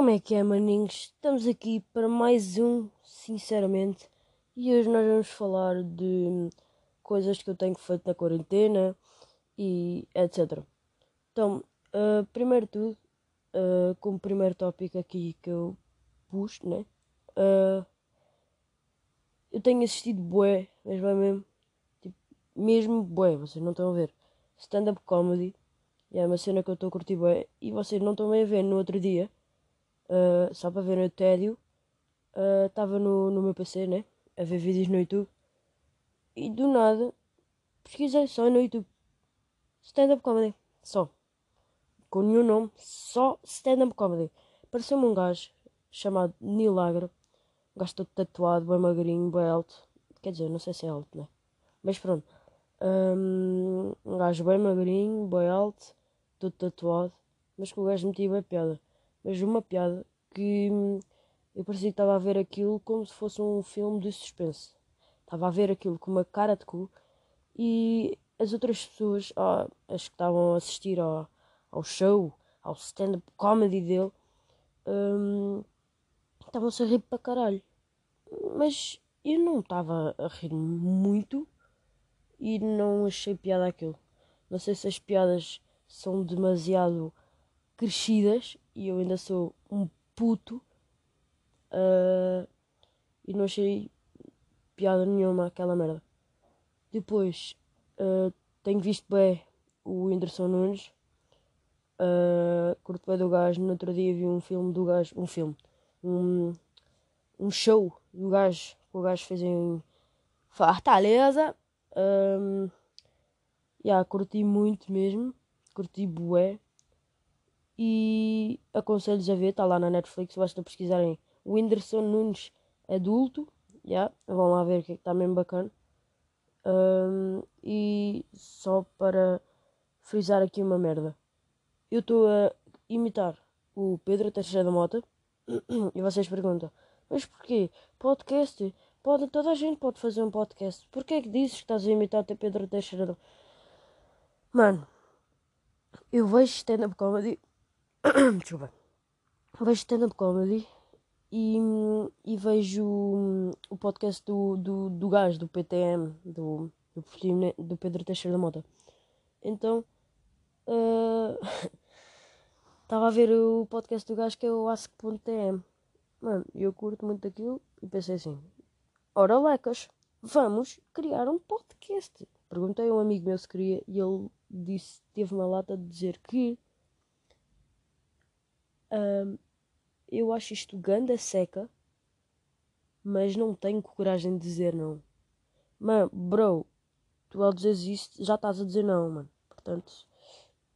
Como é que é, maninhos? Estamos aqui para mais um, sinceramente, e hoje nós vamos falar de coisas que eu tenho feito na quarentena e etc. Então, uh, primeiro tudo, uh, como primeiro tópico aqui que eu pus, né? Uh, eu tenho assistido bué, mas vai mesmo, tipo, mesmo bué, vocês não estão a ver. Stand-up comedy, é uma cena que eu estou a curtir bué, e vocês não estão bem a ver no outro dia uh, só para ver no tédio. Estava uh, no, no meu PC, né? A ver vídeos no YouTube. E do nada pesquisei só no YouTube. Stand-up comedy. Só. Com nenhum nome. Só stand-up comedy. Pareceu-me um gajo chamado Nilagro. Um gajo todo tatuado, bem magrinho, bem alto. Quer dizer, não sei se é alto, né? Mas pronto. Um, um gajo bem magrinho, bem alto, todo tatuado. Mas que o gajo metia bem piada mas uma piada que hum, eu parecia que estava a ver aquilo como se fosse um filme de suspense. Estava a ver aquilo com uma cara de cu e as outras pessoas, as que estavam a assistir ao, ao show, ao stand-up comedy dele, hum, estavam-se a rir para caralho. Mas eu não estava a rir muito e não achei piada aquilo. Não sei se as piadas são demasiado crescidas e eu ainda sou um puto uh, e não achei piada nenhuma aquela merda. Depois uh, tenho visto bem o Whindersson Nunes. Uh, curto bem do gajo. No outro dia vi um filme do gajo. Um filme. Um, um show do gajo que o gajo fez em Fortaleza. Um, yeah, curti muito mesmo. Curti bué. E aconselho-vos a ver, está lá na Netflix, basta pesquisarem Whindersson Nunes adulto. Yeah, vão lá ver que está mesmo bacana. Um, e só para frisar aqui uma merda. Eu estou a imitar o Pedro Teixeira da Mota e vocês perguntam, mas porquê? Podcast? Pode, toda a gente pode fazer um podcast. Porquê é que dizes que estás a imitar o Pedro Teixeira da Mano, eu vejo stand-up comedy Desculpa. Vejo stand-up comedy e, e vejo um, o podcast do, do, do gajo, do PTM, do, do, do Pedro Teixeira da Mota. Então, estava uh, a ver o podcast do gajo que é o Ask.tm. Mano, eu curto muito aquilo e pensei assim: ora, lecas, vamos criar um podcast. Perguntei a um amigo meu se queria e ele disse, teve uma lata de dizer que um, eu acho isto ganda seca, mas não tenho coragem de dizer não. Mano, bro, tu ao dizeres isto já estás a dizer não, mano. Portanto,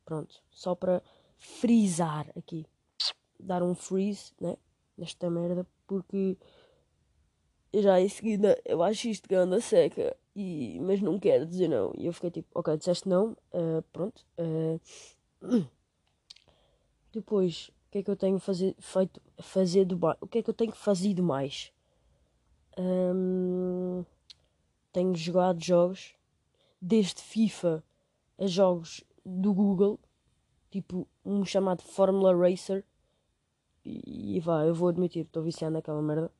pronto, só para frisar aqui, dar um freeze, né? Nesta merda, porque já em seguida eu acho isto ganda seca, e, mas não quero dizer não. E eu fiquei tipo, ok, disseste não, uh, pronto. Uh, depois que é que eu tenho fazer, feito, fazer do o que é que eu tenho fazido mais? Hum, tenho jogado jogos, desde FIFA a jogos do Google, tipo um chamado Formula Racer. E, e vá, eu vou admitir, estou viciando naquela merda.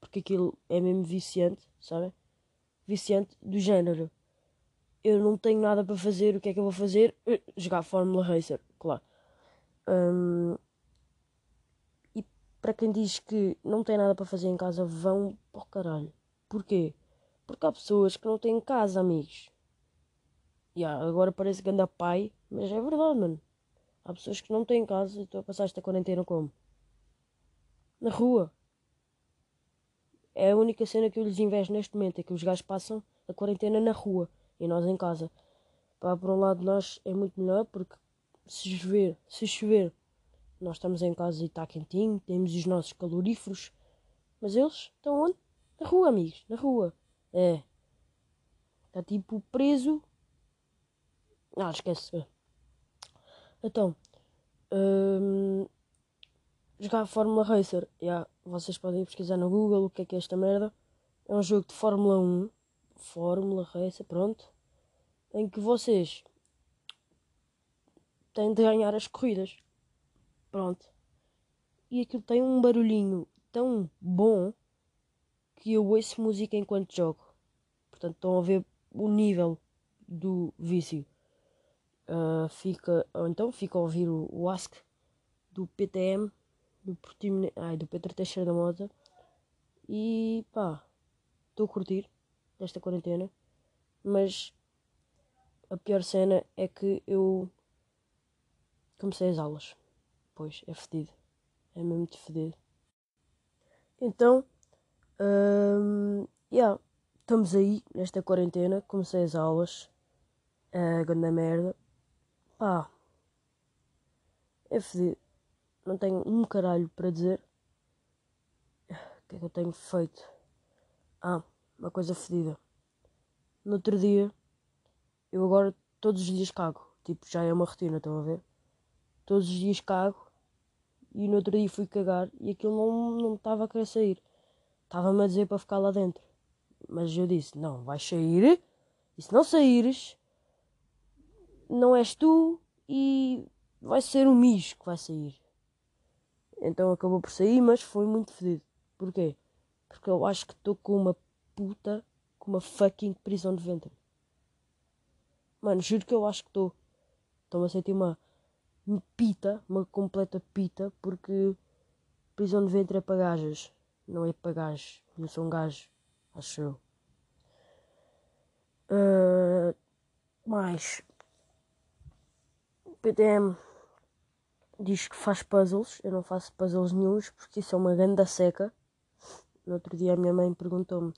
Porque aquilo é mesmo viciante, sabe? Viciante do género. Eu não tenho nada para fazer, o que é que eu vou fazer? Uh, jogar Fórmula Racer, claro. Um, para quem diz que não tem nada para fazer em casa, vão para o caralho. Porquê? Porque há pessoas que não têm casa, amigos. Yeah, agora parece que anda pai, mas é verdade, mano. Há pessoas que não têm casa e estão a passar esta quarentena como? Na rua. É a única cena que eu lhes invejo neste momento, é que os gajos passam a quarentena na rua e nós em casa. Pá, por um lado nós é muito melhor porque se chover, se chover nós estamos em casa e está quentinho, temos os nossos caloríferos. Mas eles estão onde? Na rua, amigos, na rua. É. Está tipo preso. Ah, esquece. Então. Hum, jogar Fórmula Racer. Yeah, vocês podem pesquisar no Google o que é que é esta merda. É um jogo de Fórmula 1. Fórmula Racer, pronto. Em que vocês têm de ganhar as corridas. Pronto. e aquilo tem um barulhinho tão bom que eu ouço música enquanto jogo. Portanto, estão a ver o nível do vício. Uh, fica, ou então fica a ouvir o, o do PTM, do, Portimone, ai, do Pedro Teixeira da Mota. E pá, estou a curtir desta quarentena. Mas a pior cena é que eu comecei as aulas. Pois, é fedido. É mesmo muito fedido. Então, um, yeah, estamos aí nesta quarentena. Comecei as aulas. Uh, grande merda. Pá, é fedido. Não tenho um caralho para dizer. O que é que eu tenho feito? Ah, uma coisa fedida. No outro dia, eu agora todos os dias cago. Tipo, já é uma rotina, estão a ver? Todos os dias cago. E no outro dia fui cagar e aquilo não estava a querer sair. Estava-me a dizer para ficar lá dentro. Mas eu disse: Não, vais sair. E se não saíres, não és tu e vai ser o mijo que vai sair. Então acabou por sair, mas foi muito fedido. Porquê? Porque eu acho que estou com uma puta, com uma fucking prisão de ventre. Mano, juro que eu acho que estou. Estou-me a sentir uma pita, uma completa pita, porque prisão de ventre é para gajas, não é para gajos. Sou um gajo, acho eu. Uh, mais. PTM diz que faz puzzles. Eu não faço puzzles nenhums porque isso é uma grande seca. No outro dia a minha mãe perguntou-me: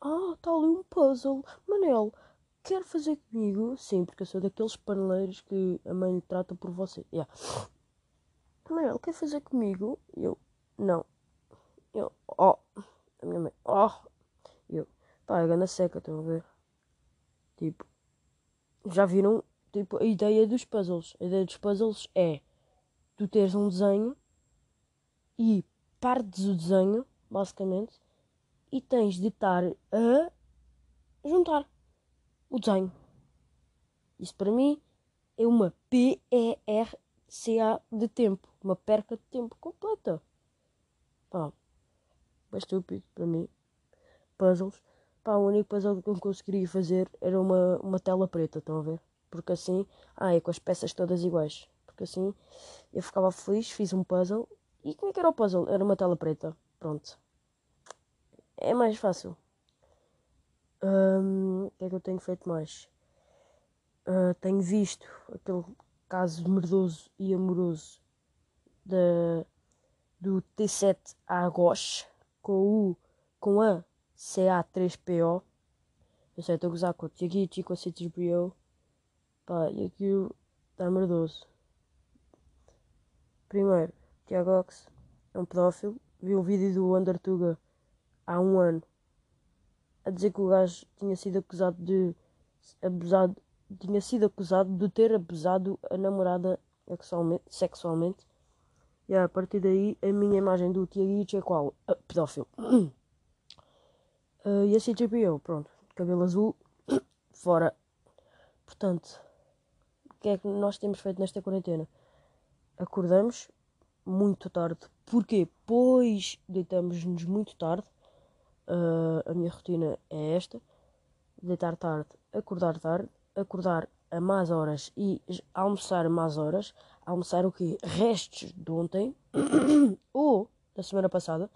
Ah, está ali um puzzle. Manel, quer fazer comigo? Sim, porque eu sou daqueles paneleiros que a mãe trata por você. Yeah. Manel, quer fazer comigo? Eu, não. Eu, oh. A minha mãe, oh. Eu, pá, é grande seca, estão a ver? Tipo, já viram tipo, a ideia dos puzzles. A ideia dos puzzles é tu teres um desenho e partes o desenho, basicamente, e tens de estar a juntar o desenho. Isso para mim é uma P-E-R-C-A de tempo. Uma perca de tempo completa. Pá, é estúpido para mim. Puzzles. Pá, o único puzzle que eu conseguiria fazer era uma, uma tela preta, estão a ver? porque assim, ah, é com as peças todas iguais, porque assim eu ficava feliz, fiz um puzzle e como é que era o puzzle? Era uma tela preta, pronto. É mais fácil. Um, o que é que eu tenho feito mais? Uh, tenho visto aquele caso merdoso e amoroso da, do T7 Agos com o com a CA3PO. Eu sei, estou a gozar com o Tiaguichi, com a C3PO. Pá, e aquilo está merdoso. Primeiro, Tiago Ox é um pedófilo. Vi um vídeo do Undertuga há um ano a dizer que o gajo tinha sido acusado de abusado, tinha sido acusado de ter abusado a namorada sexualmente. sexualmente. E a partir daí a minha imagem do Tiago é qual? Uh, pedófilo. Uh, e a CGPO, pronto, cabelo azul, fora. Portanto, que é que nós temos feito nesta quarentena? Acordamos muito tarde. Porquê? Pois deitamos-nos muito tarde. Uh, a minha rotina é esta: deitar tarde, acordar tarde, acordar a más horas e almoçar a más horas. Almoçar o quê? Restos de ontem ou da semana passada.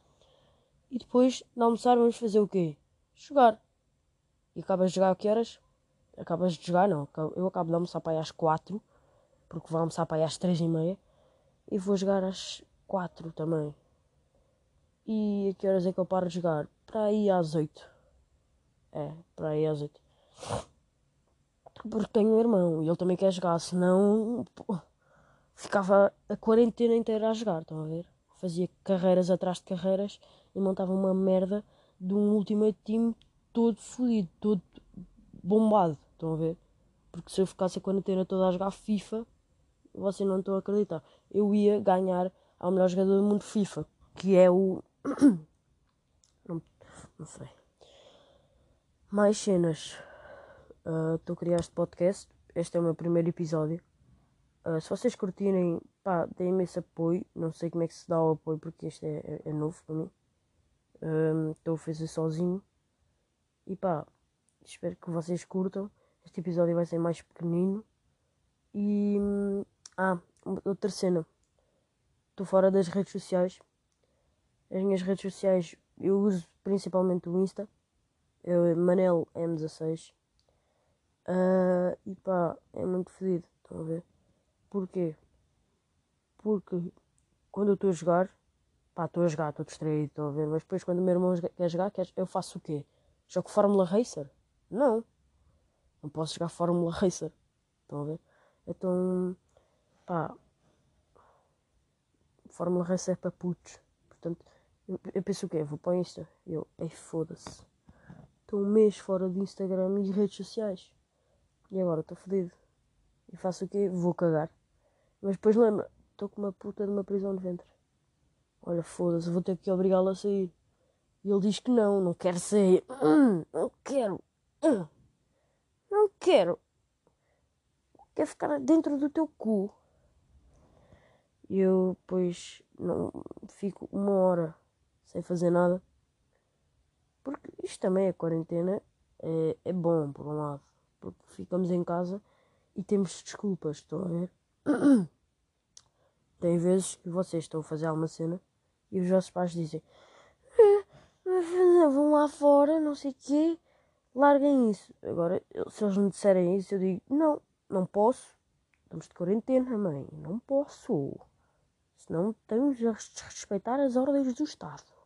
E depois de almoçar vamos fazer o quê? Jogar. E acabas de jogar a que horas? acabas de jogar, não. Eu acabo de almoçar para aí às 4, porque vou almoçar para aí às 3 e meia, e vou jogar às 4 também. E a que horas é que eu paro de jogar? Para aí às 8. É, para aí às 8. Porque tenho um irmão e ele também quer jogar, senão pô, ficava a quarentena inteira a jogar, estão a ver? Fazia carreiras atrás de carreiras e montava uma merda de um Ultimate Team todo fodido, todo bombado. Estão a ver? Porque se eu ficasse a quarentena toda a jogar FIFA, vocês não estão a acreditar. Eu ia ganhar ao melhor jogador do mundo FIFA, que é o. não, não sei. Mais cenas. Uh, estou a criar este podcast. Este é o meu primeiro episódio. Uh, se vocês curtirem, pá, deem-me esse apoio. Não sei como é que se dá o apoio porque este é, é, é novo para mim. Estou a fazer sozinho. E pá, espero que vocês curtam. Este episódio vai ser mais pequenino. E. Ah, outra cena. Estou fora das redes sociais. As minhas redes sociais eu uso principalmente o Insta. Eu, Manel M16. Uh, e pá, é muito fedido. Estão a ver? Porquê? Porque quando eu estou a jogar, pá, estou a jogar, estou distraído, estou a ver, mas depois quando o meu irmão quer jogar, eu faço o quê? Jogo Fórmula Racer? Não. Não posso jogar Fórmula Racer. Estão a ver? Então, pá, Fórmula Racer é para putos. Portanto, eu, penso o quê? Vou para o Insta. Eu, ei, foda-se. Estou um mês fora do Instagram e redes sociais. E agora estou fodido. E faço o quê? Vou cagar. Mas depois lembra, estou com uma puta de uma prisão de ventre. Olha, foda-se, vou ter que obrigá-lo a sair. E ele diz que não, não quer sair. Hum, não quero. Hum, não quero. Quer ficar dentro do teu cu. E eu, pois, não fico uma hora sem fazer nada. Porque isto também é quarentena. É, é bom, por um lado. Porque ficamos em casa e temos desculpas, estão a ver? Tem vezes que vocês estão a fazer alguma cena e os vossos pais dizem ah, vão lá fora, não sei o quê, larguem isso. Agora, se eles me disserem isso, eu digo, não, não posso. Estamos de quarentena, mãe, não posso. Senão temos de respeitar as ordens do Estado.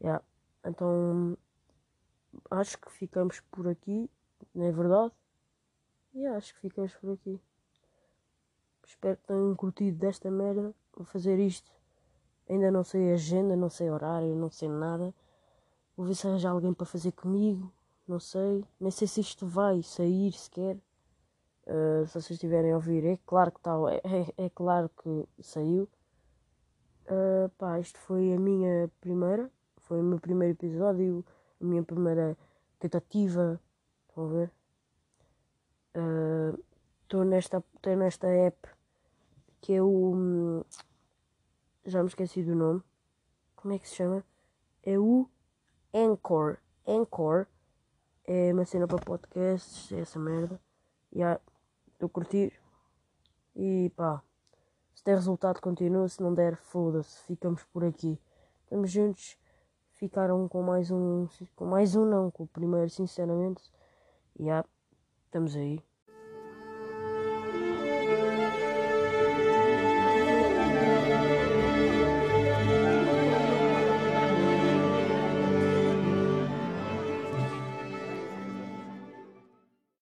Yeah. Então, acho que ficamos por aqui, não é verdade? E acho que ficamos por aqui. Espero que tenham curtido desta merda. Vou fazer isto. Ainda não sei agenda, não sei horário, não sei nada. Vou ver se arranjar alguém para fazer comigo. Não sei. Nem sei se isto vai sair sequer. Uh, se vocês estiverem a ouvir, é claro que tal, é, é, é, claro que saiu. Uh, pá, isto foi a minha primeira, foi o meu primeiro episódio, a minha primeira tentativa. Estão a ver? Estou uh, nesta, tô nesta app que é o. Hum, já me esqueci do nome. Como é que se chama? É o Anchor. Anchor é uma cena para podcasts, é essa merda. E estou a curtir. E pá, se der resultado, continua. Se não der, foda-se. Ficamos por aqui. Estamos juntos. Ficaram com mais um. Com mais um, não. Com o primeiro, sinceramente. E yeah, estamos aí.